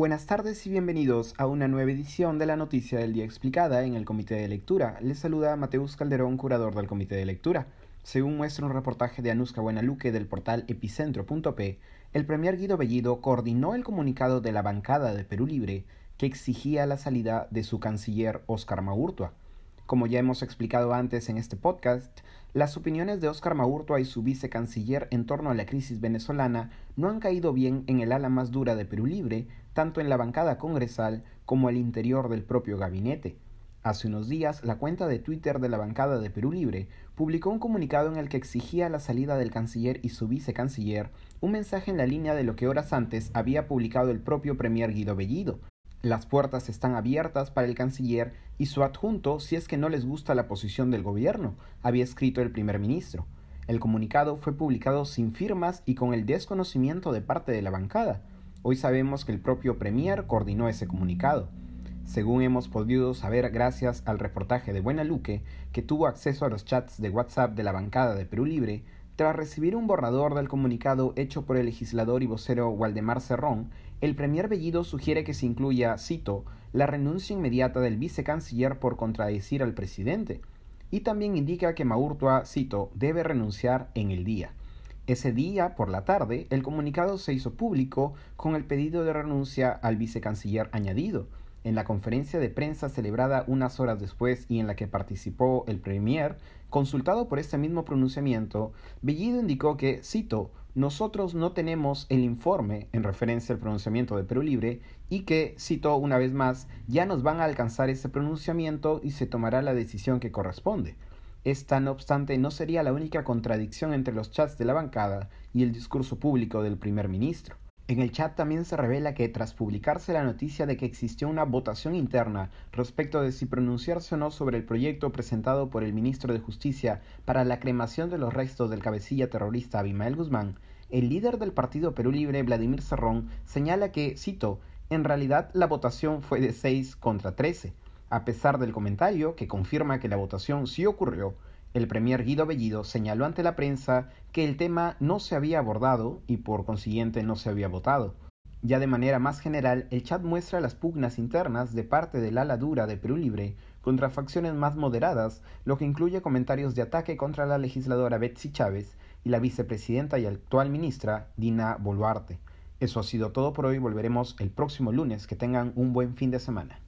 Buenas tardes y bienvenidos a una nueva edición de la Noticia del Día Explicada en el Comité de Lectura. Les saluda Mateus Calderón, curador del Comité de Lectura. Según muestra un reportaje de Anuska Buenaluque del portal epicentro.p, el premier Guido Bellido coordinó el comunicado de la bancada de Perú Libre que exigía la salida de su canciller Oscar Maurtua. Como ya hemos explicado antes en este podcast, las opiniones de Oscar Maurtua y su vicecanciller en torno a la crisis venezolana no han caído bien en el ala más dura de Perú Libre, tanto en la bancada congresal como al interior del propio gabinete. Hace unos días, la cuenta de Twitter de la bancada de Perú Libre publicó un comunicado en el que exigía la salida del canciller y su vicecanciller, un mensaje en la línea de lo que horas antes había publicado el propio premier Guido Bellido, las puertas están abiertas para el canciller y su adjunto si es que no les gusta la posición del gobierno, había escrito el primer ministro. El comunicado fue publicado sin firmas y con el desconocimiento de parte de la bancada. Hoy sabemos que el propio Premier coordinó ese comunicado. Según hemos podido saber gracias al reportaje de Buena Luque, que tuvo acceso a los chats de WhatsApp de la bancada de Perú Libre, tras recibir un borrador del comunicado hecho por el legislador y vocero Waldemar Cerrón, el Premier Bellido sugiere que se incluya, cito, la renuncia inmediata del vicecanciller por contradecir al presidente, y también indica que Maurtua, cito, debe renunciar en el día. Ese día, por la tarde, el comunicado se hizo público con el pedido de renuncia al vicecanciller añadido, en la conferencia de prensa celebrada unas horas después y en la que participó el Premier, consultado por este mismo pronunciamiento, Bellido indicó que, cito, nosotros no tenemos el informe en referencia al pronunciamiento de Perú Libre y que, cito una vez más, ya nos van a alcanzar ese pronunciamiento y se tomará la decisión que corresponde. Esta, no obstante, no sería la única contradicción entre los chats de la bancada y el discurso público del primer ministro. En el chat también se revela que tras publicarse la noticia de que existió una votación interna respecto de si pronunciarse o no sobre el proyecto presentado por el ministro de Justicia para la cremación de los restos del cabecilla terrorista Abimael Guzmán, el líder del Partido Perú Libre, Vladimir Serrón, señala que, cito, en realidad la votación fue de 6 contra 13, a pesar del comentario que confirma que la votación sí ocurrió, el premier Guido Bellido señaló ante la prensa que el tema no se había abordado y por consiguiente no se había votado. Ya de manera más general, el chat muestra las pugnas internas de parte del ala dura de Perú Libre contra facciones más moderadas, lo que incluye comentarios de ataque contra la legisladora Betsy Chávez y la vicepresidenta y actual ministra Dina Boluarte. Eso ha sido todo por hoy, volveremos el próximo lunes, que tengan un buen fin de semana.